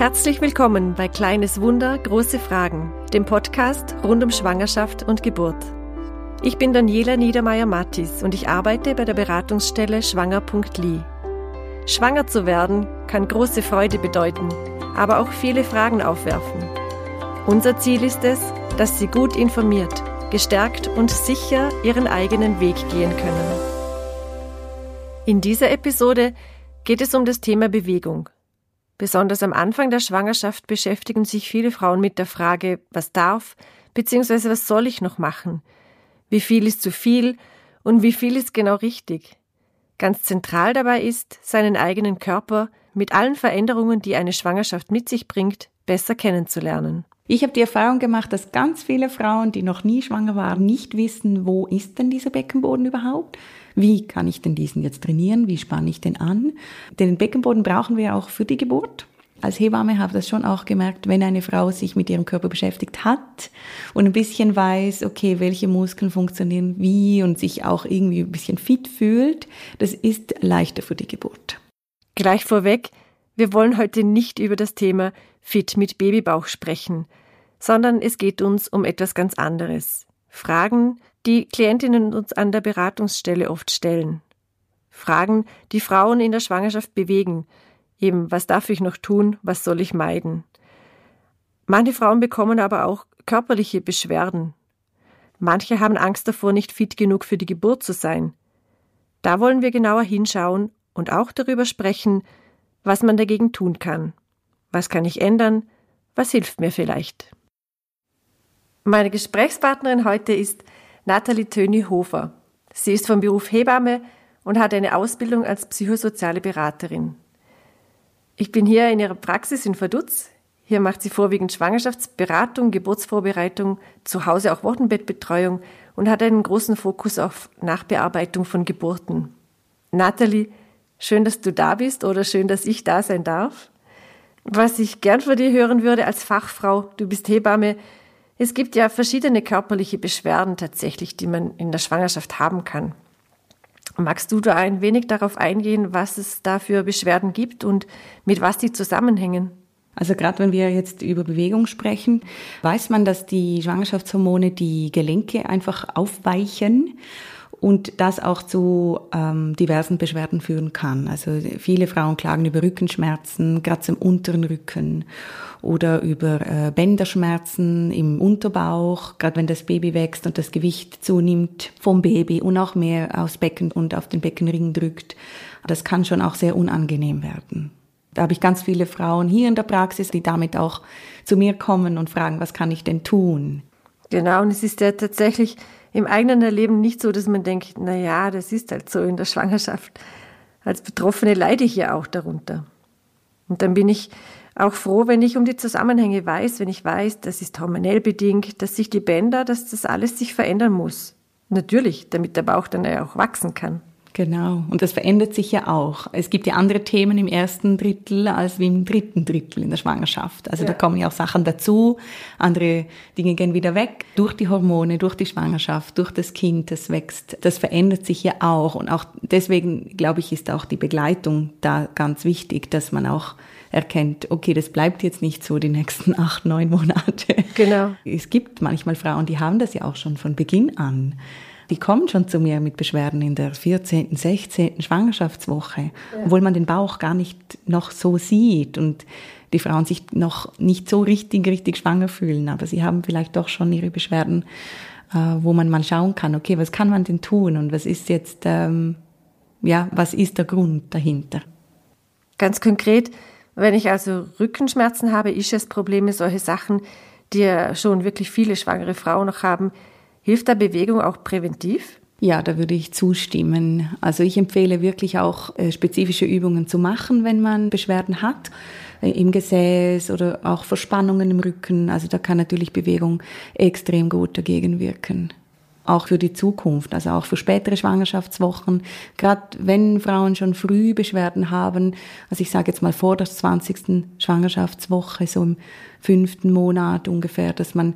Herzlich willkommen bei Kleines Wunder, große Fragen, dem Podcast rund um Schwangerschaft und Geburt. Ich bin Daniela Niedermeyer-Mattis und ich arbeite bei der Beratungsstelle schwanger.li. Schwanger zu werden kann große Freude bedeuten, aber auch viele Fragen aufwerfen. Unser Ziel ist es, dass Sie gut informiert, gestärkt und sicher Ihren eigenen Weg gehen können. In dieser Episode geht es um das Thema Bewegung. Besonders am Anfang der Schwangerschaft beschäftigen sich viele Frauen mit der Frage, was darf bzw. was soll ich noch machen? Wie viel ist zu viel und wie viel ist genau richtig? Ganz zentral dabei ist, seinen eigenen Körper mit allen Veränderungen, die eine Schwangerschaft mit sich bringt, besser kennenzulernen. Ich habe die Erfahrung gemacht, dass ganz viele Frauen, die noch nie schwanger waren, nicht wissen, wo ist denn dieser Beckenboden überhaupt? Wie kann ich denn diesen jetzt trainieren? Wie spanne ich den an? Den Beckenboden brauchen wir auch für die Geburt. Als Hebamme habe ich das schon auch gemerkt, wenn eine Frau sich mit ihrem Körper beschäftigt hat und ein bisschen weiß, okay, welche Muskeln funktionieren wie und sich auch irgendwie ein bisschen fit fühlt, das ist leichter für die Geburt. Gleich vorweg, wir wollen heute nicht über das Thema Fit mit Babybauch sprechen, sondern es geht uns um etwas ganz anderes. Fragen, die Klientinnen uns an der Beratungsstelle oft stellen. Fragen, die Frauen in der Schwangerschaft bewegen. Eben, was darf ich noch tun? Was soll ich meiden? Manche Frauen bekommen aber auch körperliche Beschwerden. Manche haben Angst davor, nicht fit genug für die Geburt zu sein. Da wollen wir genauer hinschauen und auch darüber sprechen, was man dagegen tun kann. Was kann ich ändern? Was hilft mir vielleicht? Meine Gesprächspartnerin heute ist Nathalie Töni-Hofer. Sie ist vom Beruf Hebamme und hat eine Ausbildung als psychosoziale Beraterin. Ich bin hier in ihrer Praxis in Vaduz. Hier macht sie vorwiegend Schwangerschaftsberatung, Geburtsvorbereitung, zu Hause auch Wochenbettbetreuung und hat einen großen Fokus auf Nachbearbeitung von Geburten. Nathalie, schön, dass du da bist oder schön, dass ich da sein darf. Was ich gern von dir hören würde als Fachfrau, du bist Hebamme, es gibt ja verschiedene körperliche Beschwerden tatsächlich, die man in der Schwangerschaft haben kann. Magst du da ein wenig darauf eingehen, was es da für Beschwerden gibt und mit was die zusammenhängen? Also gerade wenn wir jetzt über Bewegung sprechen, weiß man, dass die Schwangerschaftshormone die Gelenke einfach aufweichen und das auch zu ähm, diversen Beschwerden führen kann. Also viele Frauen klagen über Rückenschmerzen, gerade im unteren Rücken oder über äh, Bänderschmerzen im Unterbauch, gerade wenn das Baby wächst und das Gewicht zunimmt vom Baby und auch mehr aufs Becken und auf den Beckenring drückt. Das kann schon auch sehr unangenehm werden. Da habe ich ganz viele Frauen hier in der Praxis, die damit auch zu mir kommen und fragen, was kann ich denn tun? Genau, und es ist ja tatsächlich im eigenen Erleben nicht so, dass man denkt, na ja, das ist halt so in der Schwangerschaft. Als Betroffene leide ich ja auch darunter. Und dann bin ich auch froh, wenn ich um die Zusammenhänge weiß, wenn ich weiß, das ist hormonell bedingt, dass sich die Bänder, dass das alles sich verändern muss. Natürlich, damit der Bauch dann ja auch wachsen kann. Genau. Und das verändert sich ja auch. Es gibt ja andere Themen im ersten Drittel als wie im dritten Drittel in der Schwangerschaft. Also ja. da kommen ja auch Sachen dazu. Andere Dinge gehen wieder weg. Durch die Hormone, durch die Schwangerschaft, durch das Kind, das wächst. Das verändert sich ja auch. Und auch deswegen, glaube ich, ist auch die Begleitung da ganz wichtig, dass man auch erkennt, okay, das bleibt jetzt nicht so die nächsten acht, neun Monate. Genau. Es gibt manchmal Frauen, die haben das ja auch schon von Beginn an die kommen schon zu mir mit Beschwerden in der 14., 16. Schwangerschaftswoche, ja. obwohl man den Bauch gar nicht noch so sieht und die Frauen sich noch nicht so richtig, richtig schwanger fühlen, aber sie haben vielleicht doch schon ihre Beschwerden, äh, wo man mal schauen kann, okay, was kann man denn tun und was ist jetzt, ähm, ja, was ist der Grund dahinter? Ganz konkret, wenn ich also Rückenschmerzen habe, Ischias-Probleme, solche Sachen, die ja schon wirklich viele schwangere Frauen noch haben, Hilft da Bewegung auch präventiv? Ja, da würde ich zustimmen. Also ich empfehle wirklich auch äh, spezifische Übungen zu machen, wenn man Beschwerden hat äh, im Gesäß oder auch Verspannungen im Rücken. Also da kann natürlich Bewegung extrem gut dagegen wirken. Auch für die Zukunft, also auch für spätere Schwangerschaftswochen. Gerade wenn Frauen schon früh Beschwerden haben, also ich sage jetzt mal vor der 20. Schwangerschaftswoche, so im fünften Monat ungefähr, dass man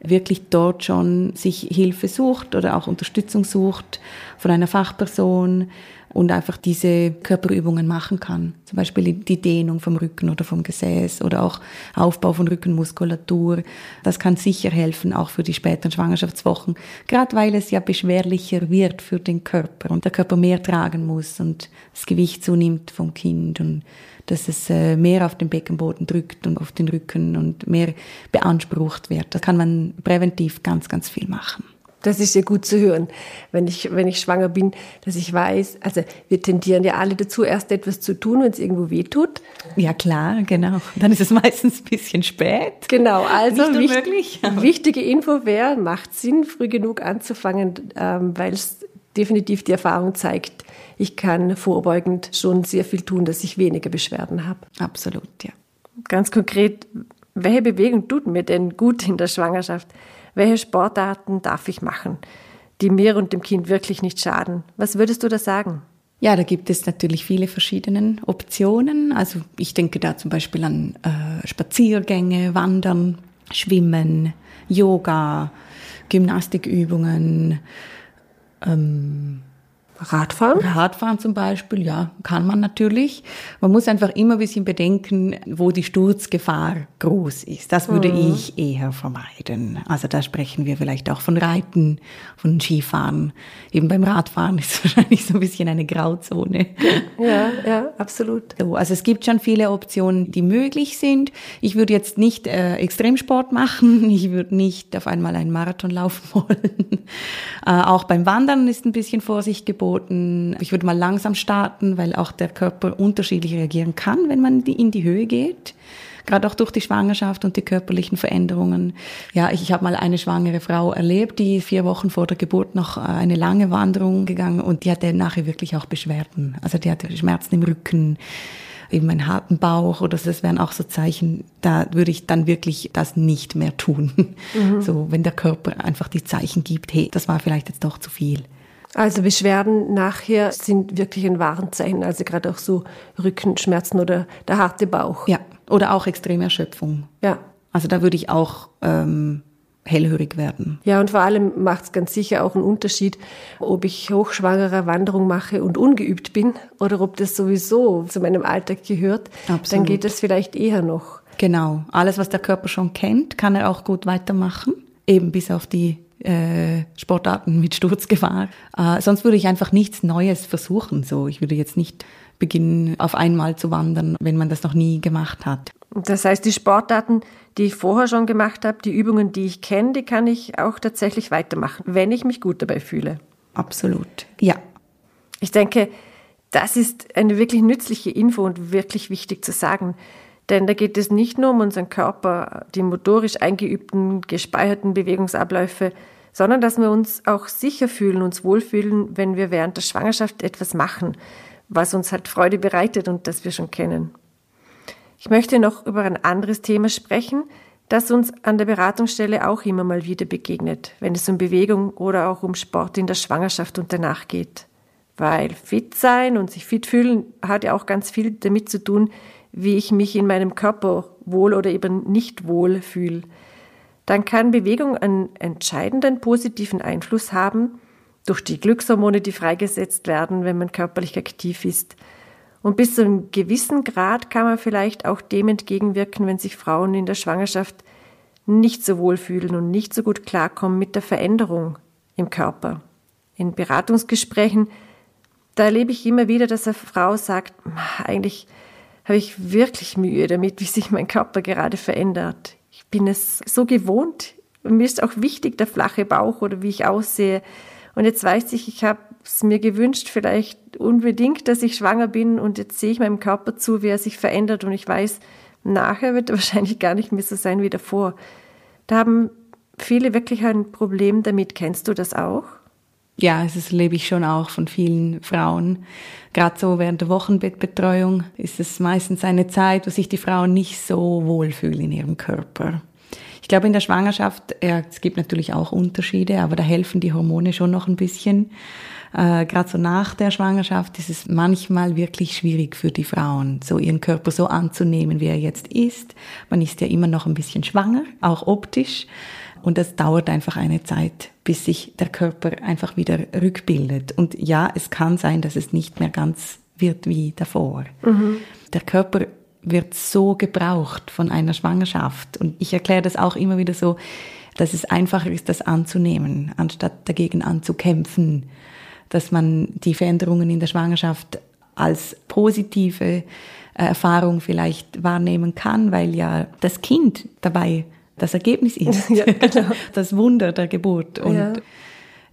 wirklich dort schon sich Hilfe sucht oder auch Unterstützung sucht von einer Fachperson, und einfach diese Körperübungen machen kann. Zum Beispiel die Dehnung vom Rücken oder vom Gesäß oder auch Aufbau von Rückenmuskulatur. Das kann sicher helfen, auch für die späteren Schwangerschaftswochen, gerade weil es ja beschwerlicher wird für den Körper und der Körper mehr tragen muss und das Gewicht zunimmt vom Kind und dass es äh, mehr auf den Beckenboden drückt und auf den Rücken und mehr beansprucht wird. Da kann man präventiv ganz, ganz viel machen. Das ist ja gut zu hören, wenn ich, wenn ich schwanger bin, dass ich weiß, also wir tendieren ja alle dazu, erst etwas zu tun, wenn es irgendwo weh tut. Ja, klar, genau. Dann ist es meistens ein bisschen spät. Genau, also wichtig, wichtige Info wäre, macht Sinn, früh genug anzufangen, ähm, weil es definitiv die Erfahrung zeigt, ich kann vorbeugend schon sehr viel tun, dass ich weniger Beschwerden habe. Absolut, ja. Ganz konkret, welche Bewegung tut mir denn gut in der Schwangerschaft? Welche Sportarten darf ich machen, die mir und dem Kind wirklich nicht schaden? Was würdest du da sagen? Ja, da gibt es natürlich viele verschiedene Optionen. Also ich denke da zum Beispiel an äh, Spaziergänge, Wandern, Schwimmen, Yoga, Gymnastikübungen, ähm, Radfahren? Radfahren zum Beispiel, ja, kann man natürlich. Man muss einfach immer ein bisschen bedenken, wo die Sturzgefahr groß ist. Das würde mhm. ich eher vermeiden. Also da sprechen wir vielleicht auch von Reiten, von Skifahren. Eben beim Radfahren ist es wahrscheinlich so ein bisschen eine Grauzone. Ja, ja, absolut. So, also es gibt schon viele Optionen, die möglich sind. Ich würde jetzt nicht äh, Extremsport machen. Ich würde nicht auf einmal einen Marathon laufen wollen. äh, auch beim Wandern ist ein bisschen Vorsicht geboten angeboten. Ich würde mal langsam starten, weil auch der Körper unterschiedlich reagieren kann, wenn man in die Höhe geht gerade auch durch die Schwangerschaft und die körperlichen Veränderungen. Ja, ich, ich habe mal eine schwangere Frau erlebt, die vier Wochen vor der Geburt noch äh, eine lange Wanderung gegangen und die hatte nachher wirklich auch Beschwerden. Also die hatte Schmerzen im Rücken, eben einen harten Bauch oder das wären auch so Zeichen, da würde ich dann wirklich das nicht mehr tun. Mhm. So, wenn der Körper einfach die Zeichen gibt, hey, das war vielleicht jetzt doch zu viel. Also Beschwerden nachher sind wirklich ein Warnzeichen, also gerade auch so Rückenschmerzen oder der harte Bauch. Ja, oder auch extreme Erschöpfung. Ja. Also da würde ich auch ähm, hellhörig werden. Ja, und vor allem macht es ganz sicher auch einen Unterschied, ob ich hochschwangerer Wanderung mache und ungeübt bin oder ob das sowieso zu meinem Alltag gehört. Absolut. Dann geht das vielleicht eher noch. Genau. Alles, was der Körper schon kennt, kann er auch gut weitermachen. Eben bis auf die äh, Sportarten mit Sturzgefahr. Äh, sonst würde ich einfach nichts Neues versuchen. So, ich würde jetzt nicht beginnen, auf einmal zu wandern, wenn man das noch nie gemacht hat. Das heißt, die Sportarten, die ich vorher schon gemacht habe, die Übungen, die ich kenne, die kann ich auch tatsächlich weitermachen, wenn ich mich gut dabei fühle. Absolut, ja. Ich denke, das ist eine wirklich nützliche Info und wirklich wichtig zu sagen. Denn da geht es nicht nur um unseren Körper, die motorisch eingeübten, gespeicherten Bewegungsabläufe, sondern dass wir uns auch sicher fühlen, uns wohlfühlen, wenn wir während der Schwangerschaft etwas machen, was uns halt Freude bereitet und das wir schon kennen. Ich möchte noch über ein anderes Thema sprechen, das uns an der Beratungsstelle auch immer mal wieder begegnet, wenn es um Bewegung oder auch um Sport in der Schwangerschaft und danach geht. Weil fit sein und sich fit fühlen hat ja auch ganz viel damit zu tun, wie ich mich in meinem Körper wohl oder eben nicht wohl fühle, dann kann Bewegung einen entscheidenden positiven Einfluss haben durch die Glückshormone, die freigesetzt werden, wenn man körperlich aktiv ist. Und bis zu einem gewissen Grad kann man vielleicht auch dem entgegenwirken, wenn sich Frauen in der Schwangerschaft nicht so wohl fühlen und nicht so gut klarkommen mit der Veränderung im Körper. In Beratungsgesprächen, da erlebe ich immer wieder, dass eine Frau sagt, eigentlich habe ich wirklich Mühe damit, wie sich mein Körper gerade verändert. Ich bin es so gewohnt. Mir ist auch wichtig der flache Bauch oder wie ich aussehe. Und jetzt weiß ich, ich habe es mir gewünscht, vielleicht unbedingt, dass ich schwanger bin und jetzt sehe ich meinem Körper zu, wie er sich verändert und ich weiß, nachher wird er wahrscheinlich gar nicht mehr so sein wie davor. Da haben viele wirklich ein Problem damit. Kennst du das auch? Ja, das erlebe ich schon auch von vielen Frauen. Gerade so während der Wochenbettbetreuung ist es meistens eine Zeit, wo sich die Frauen nicht so wohlfühlen in ihrem Körper. Ich glaube, in der Schwangerschaft, ja, es gibt natürlich auch Unterschiede, aber da helfen die Hormone schon noch ein bisschen. Äh, Gerade so nach der Schwangerschaft ist es manchmal wirklich schwierig für die Frauen, so ihren Körper so anzunehmen, wie er jetzt ist. Man ist ja immer noch ein bisschen schwanger, auch optisch. Und das dauert einfach eine Zeit, bis sich der Körper einfach wieder rückbildet. Und ja, es kann sein, dass es nicht mehr ganz wird wie davor. Mhm. Der Körper wird so gebraucht von einer Schwangerschaft. Und ich erkläre das auch immer wieder so, dass es einfacher ist, das anzunehmen, anstatt dagegen anzukämpfen. Dass man die Veränderungen in der Schwangerschaft als positive äh, Erfahrung vielleicht wahrnehmen kann, weil ja das Kind dabei das Ergebnis ist. Ja, genau. Das Wunder der Geburt. Und ja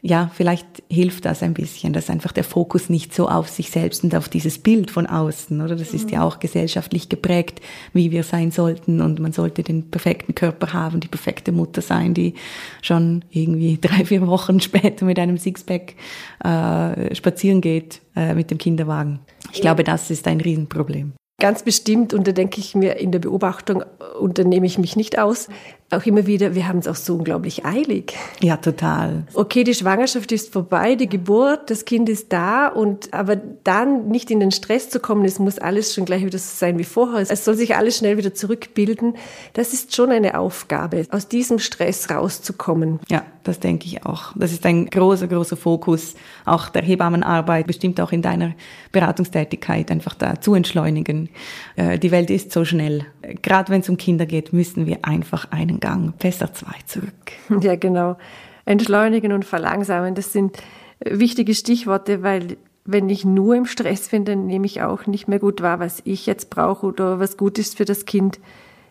ja, vielleicht hilft das ein bisschen, dass einfach der Fokus nicht so auf sich selbst und auf dieses Bild von außen, oder? Das ist ja mhm. auch gesellschaftlich geprägt, wie wir sein sollten und man sollte den perfekten Körper haben, die perfekte Mutter sein, die schon irgendwie drei, vier Wochen später mit einem Sixpack äh, spazieren geht äh, mit dem Kinderwagen. Ich glaube, das ist ein Riesenproblem. Ganz bestimmt, und da denke ich mir in der Beobachtung, unternehme ich mich nicht aus, auch immer wieder, wir haben es auch so unglaublich eilig. Ja, total. Okay, die Schwangerschaft ist vorbei, die Geburt, das Kind ist da und aber dann nicht in den Stress zu kommen, es muss alles schon gleich wieder so sein wie vorher. Es soll sich alles schnell wieder zurückbilden. Das ist schon eine Aufgabe, aus diesem Stress rauszukommen. Ja, das denke ich auch. Das ist ein großer, großer Fokus auch der Hebammenarbeit, bestimmt auch in deiner Beratungstätigkeit, einfach da zu entschleunigen. Äh, die Welt ist so schnell. Gerade wenn es um Kinder geht, müssen wir einfach einen Gang, besser zwei zurück. Ja, genau. Entschleunigen und verlangsamen, das sind wichtige Stichworte, weil wenn ich nur im Stress bin, dann nehme ich auch nicht mehr gut wahr, was ich jetzt brauche oder was gut ist für das Kind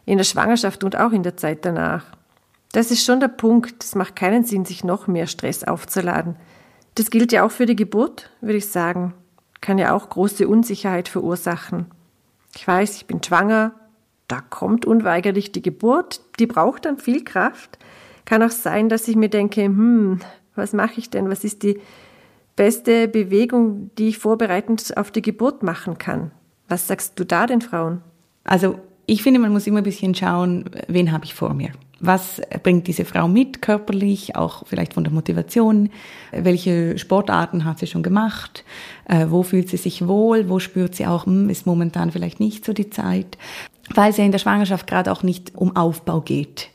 in der Schwangerschaft und auch in der Zeit danach. Das ist schon der Punkt. Es macht keinen Sinn, sich noch mehr Stress aufzuladen. Das gilt ja auch für die Geburt, würde ich sagen. Kann ja auch große Unsicherheit verursachen. Ich weiß, ich bin schwanger, da kommt unweigerlich die Geburt, die braucht dann viel Kraft. Kann auch sein, dass ich mir denke, hm, was mache ich denn? Was ist die beste Bewegung, die ich vorbereitend auf die Geburt machen kann? Was sagst du da den Frauen? Also ich finde, man muss immer ein bisschen schauen, wen habe ich vor mir. Was bringt diese Frau mit, körperlich, auch vielleicht von der Motivation? Welche Sportarten hat sie schon gemacht? Äh, wo fühlt sie sich wohl? Wo spürt sie auch, hm, ist momentan vielleicht nicht so die Zeit? Weil es ja in der Schwangerschaft gerade auch nicht um Aufbau geht.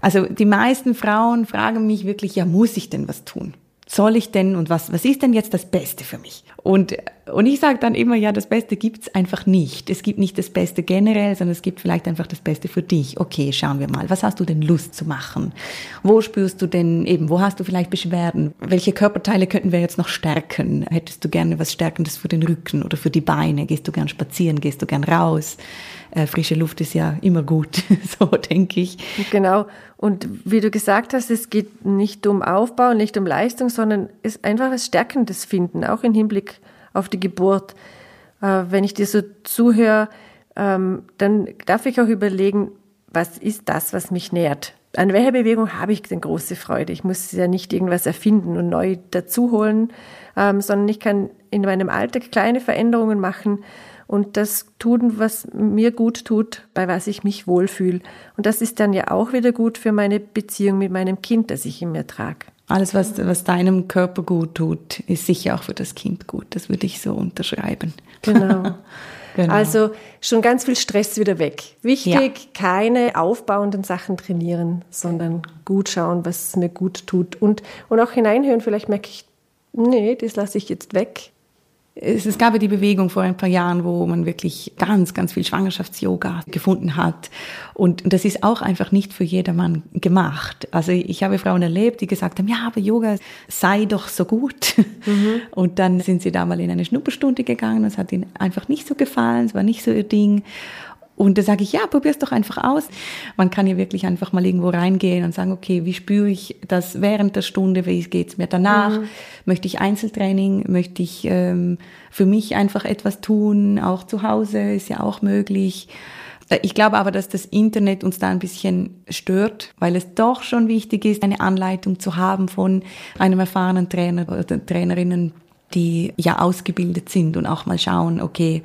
Also die meisten Frauen fragen mich wirklich, ja, muss ich denn was tun? Soll ich denn und was, was ist denn jetzt das Beste für mich? Und, und ich sage dann immer, ja, das Beste gibt's einfach nicht. Es gibt nicht das Beste generell, sondern es gibt vielleicht einfach das Beste für dich. Okay, schauen wir mal. Was hast du denn Lust zu machen? Wo spürst du denn eben, wo hast du vielleicht Beschwerden? Welche Körperteile könnten wir jetzt noch stärken? Hättest du gerne was Stärkendes für den Rücken oder für die Beine? Gehst du gern spazieren? Gehst du gern raus? äh, frische Luft ist ja immer gut, so denke ich. Genau. Und wie du gesagt hast, es geht nicht um Aufbau, nicht um Leistung, sondern es ist einfach was Stärkendes finden, auch im Hinblick auf die Geburt. Äh, wenn ich dir so zuhöre, ähm, dann darf ich auch überlegen, was ist das, was mich nährt? An welcher Bewegung habe ich denn große Freude? Ich muss ja nicht irgendwas erfinden und neu dazuholen, ähm, sondern ich kann in meinem Alltag kleine Veränderungen machen, und das tun, was mir gut tut, bei was ich mich wohlfühle. Und das ist dann ja auch wieder gut für meine Beziehung mit meinem Kind, das ich in mir trage. Alles, was, was deinem Körper gut tut, ist sicher auch für das Kind gut. Das würde ich so unterschreiben. Genau. genau. Also schon ganz viel Stress wieder weg. Wichtig, ja. keine aufbauenden Sachen trainieren, sondern gut schauen, was mir gut tut. Und, und auch hineinhören, vielleicht merke ich, nee, das lasse ich jetzt weg es, es gab ja die Bewegung vor ein paar Jahren, wo man wirklich ganz, ganz viel Schwangerschafts-Yoga gefunden hat. Und, und das ist auch einfach nicht für jedermann gemacht. Also ich habe Frauen erlebt, die gesagt haben, ja, aber Yoga sei doch so gut. Mhm. Und dann sind sie da mal in eine Schnupperstunde gegangen. Es hat ihnen einfach nicht so gefallen. Es war nicht so ihr Ding. Und da sage ich, ja, probier's doch einfach aus. Man kann ja wirklich einfach mal irgendwo reingehen und sagen, okay, wie spüre ich das während der Stunde, wie geht's mir danach? Mhm. Möchte ich Einzeltraining? Möchte ich ähm, für mich einfach etwas tun? Auch zu Hause ist ja auch möglich. Äh, ich glaube aber, dass das Internet uns da ein bisschen stört, weil es doch schon wichtig ist, eine Anleitung zu haben von einem erfahrenen Trainer oder Trainerinnen, die ja ausgebildet sind und auch mal schauen, okay,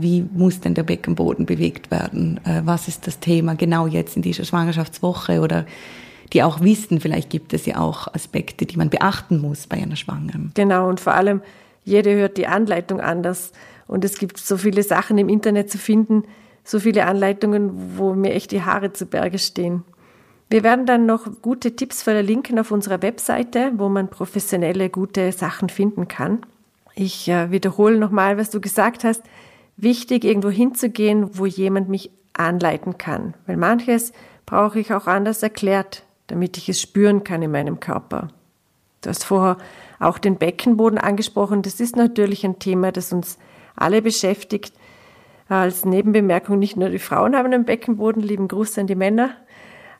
wie muss denn der Beckenboden bewegt werden? Äh, was ist das Thema genau jetzt in dieser Schwangerschaftswoche oder die auch wissen, vielleicht gibt es ja auch Aspekte, die man beachten muss bei einer Schwangeren. Genau, und vor allem, jeder hört die Anleitung anders. Und es gibt so viele Sachen im Internet zu finden, so viele Anleitungen, wo mir echt die Haare zu Berge stehen. Wir werden dann noch gute Tipps verlinken auf unserer Webseite, wo man professionelle, gute Sachen finden kann. Ich äh, wiederhole nochmal, was du gesagt hast. Wichtig, irgendwo hinzugehen, wo jemand mich anleiten kann, weil manches brauche ich auch anders erklärt, damit ich es spüren kann in meinem Körper. Du hast vorher auch den Beckenboden angesprochen. Das ist natürlich ein Thema, das uns alle beschäftigt. Als Nebenbemerkung, nicht nur die Frauen haben einen Beckenboden, lieben Gruß an die Männer.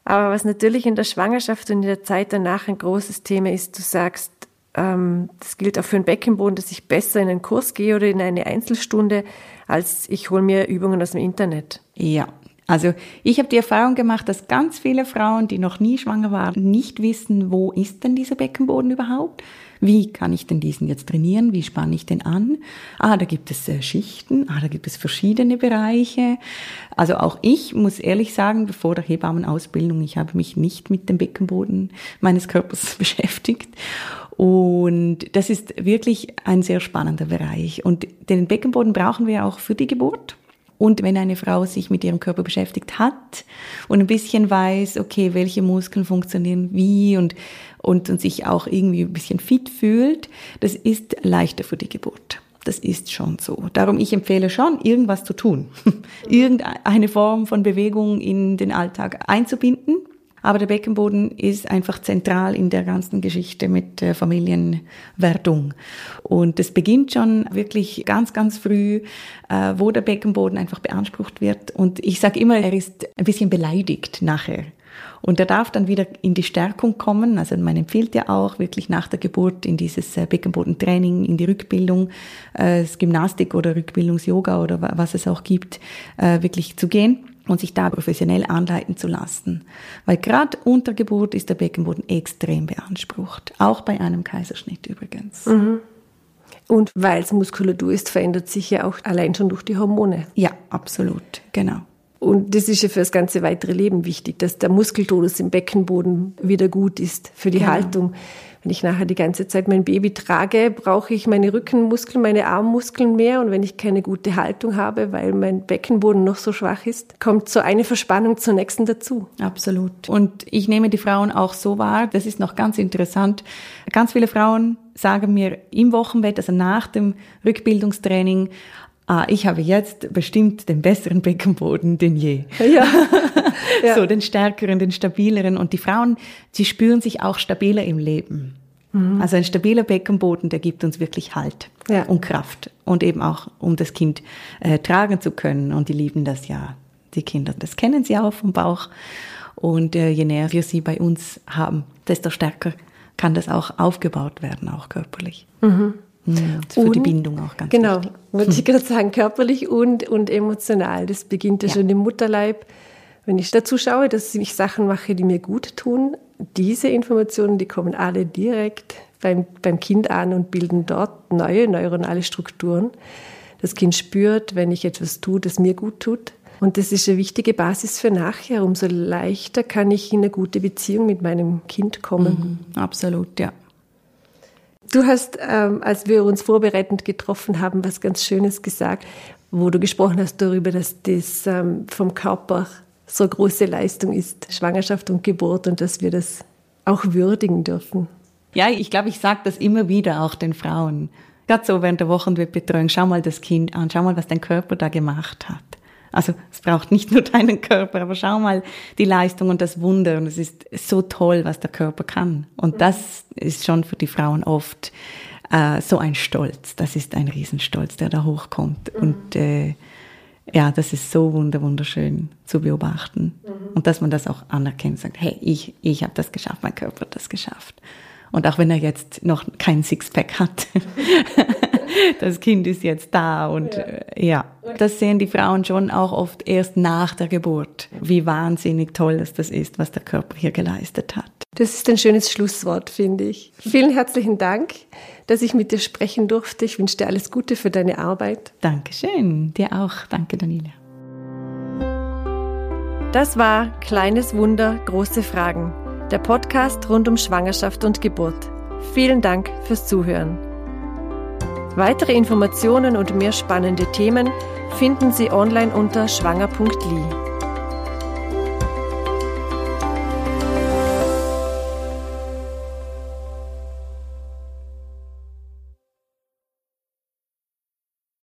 Aber was natürlich in der Schwangerschaft und in der Zeit danach ein großes Thema ist, du sagst, ähm, das gilt auch für den Beckenboden, dass ich besser in einen Kurs gehe oder in eine Einzelstunde, als ich hole mir Übungen aus dem Internet. Ja, also ich habe die Erfahrung gemacht, dass ganz viele Frauen, die noch nie schwanger waren, nicht wissen, wo ist denn dieser Beckenboden überhaupt? Wie kann ich denn diesen jetzt trainieren? Wie spanne ich den an? Ah, da gibt es äh, Schichten, ah, da gibt es verschiedene Bereiche. Also auch ich muss ehrlich sagen, bevor der Hebammenausbildung, ich habe mich nicht mit dem Beckenboden meines Körpers beschäftigt. Und das ist wirklich ein sehr spannender Bereich. Und den Beckenboden brauchen wir auch für die Geburt. Und wenn eine Frau sich mit ihrem Körper beschäftigt hat und ein bisschen weiß, okay, welche Muskeln funktionieren wie und, und, und sich auch irgendwie ein bisschen fit fühlt, das ist leichter für die Geburt. Das ist schon so. Darum, ich empfehle schon, irgendwas zu tun. Irgendeine Form von Bewegung in den Alltag einzubinden. Aber der Beckenboden ist einfach zentral in der ganzen Geschichte mit äh, Familienwertung. Und es beginnt schon wirklich ganz, ganz früh, äh, wo der Beckenboden einfach beansprucht wird. Und ich sage immer, er ist ein bisschen beleidigt nachher. Und er darf dann wieder in die Stärkung kommen. Also man empfiehlt ja auch wirklich nach der Geburt in dieses äh, Beckenbodentraining, in die Rückbildung, das Gymnastik oder Rückbildungs-Yoga oder was es auch gibt, wirklich zu gehen und sich da professionell anleiten zu lassen. Weil gerade unter Geburt ist der Beckenboden extrem beansprucht. Auch bei einem Kaiserschnitt übrigens. Mhm. Und weil es Muskulatur ist, verändert sich ja auch allein schon durch die Hormone. Ja, absolut, genau. Und das ist ja für das ganze weitere Leben wichtig, dass der Muskeltonus im Beckenboden wieder gut ist für die genau. Haltung. Wenn ich nachher die ganze Zeit mein Baby trage, brauche ich meine Rückenmuskeln, meine Armmuskeln mehr. Und wenn ich keine gute Haltung habe, weil mein Beckenboden noch so schwach ist, kommt so eine Verspannung zur nächsten dazu. Absolut. Und ich nehme die Frauen auch so wahr, das ist noch ganz interessant. Ganz viele Frauen sagen mir im Wochenbett, also nach dem Rückbildungstraining, ah, ich habe jetzt bestimmt den besseren Beckenboden denn je. Ja. ja. So, den stärkeren, den stabileren. Und die Frauen, sie spüren sich auch stabiler im Leben. Mhm. Also ein stabiler Beckenboden, der gibt uns wirklich Halt ja. und Kraft. Und eben auch, um das Kind äh, tragen zu können. Und die lieben das ja, die Kinder. Das kennen sie auch vom Bauch. Und äh, je näher wir sie bei uns haben, desto stärker kann das auch aufgebaut werden, auch körperlich. Mhm. Mhm. Für und, die Bindung auch ganz genau, wichtig. Genau, wollte ich gerade sagen, körperlich und, und emotional. Das beginnt ja, ja schon im Mutterleib. Wenn ich dazu schaue, dass ich Sachen mache, die mir gut tun, diese Informationen, die kommen alle direkt beim, beim Kind an und bilden dort neue neuronale Strukturen. Das Kind spürt, wenn ich etwas tue, das mir gut tut. Und das ist eine wichtige Basis für nachher. Umso leichter kann ich in eine gute Beziehung mit meinem Kind kommen. Mhm, absolut, ja. Du hast, ähm, als wir uns vorbereitend getroffen haben, was ganz Schönes gesagt, wo du gesprochen hast darüber, dass das ähm, vom Körper so große Leistung ist, Schwangerschaft und Geburt, und dass wir das auch würdigen dürfen. Ja, ich glaube, ich sage das immer wieder auch den Frauen. Gerade so während der Wochenbetreuung, schau mal das Kind an, schau mal, was dein Körper da gemacht hat. Also es braucht nicht nur deinen Körper, aber schau mal die Leistung und das Wunder. Und es ist so toll, was der Körper kann. Und das ist schon für die Frauen oft äh, so ein Stolz. Das ist ein Riesenstolz, der da hochkommt. Mhm. Und äh, ja, das ist so wunder wunderschön zu beobachten. Mhm. Und dass man das auch anerkennt, sagt, hey, ich, ich habe das geschafft, mein Körper hat das geschafft. Und auch wenn er jetzt noch kein Sixpack hat, das Kind ist jetzt da und ja. Äh, ja. das sehen die Frauen schon auch oft erst nach der Geburt, wie wahnsinnig toll das, das ist, was der Körper hier geleistet hat. Das ist ein schönes Schlusswort, finde ich. Vielen herzlichen Dank, dass ich mit dir sprechen durfte. Ich wünsche dir alles Gute für deine Arbeit. Dankeschön, dir auch. Danke, Daniela. Das war Kleines Wunder, große Fragen der Podcast rund um Schwangerschaft und Geburt. Vielen Dank fürs Zuhören. Weitere Informationen und mehr spannende Themen finden Sie online unter schwanger.li.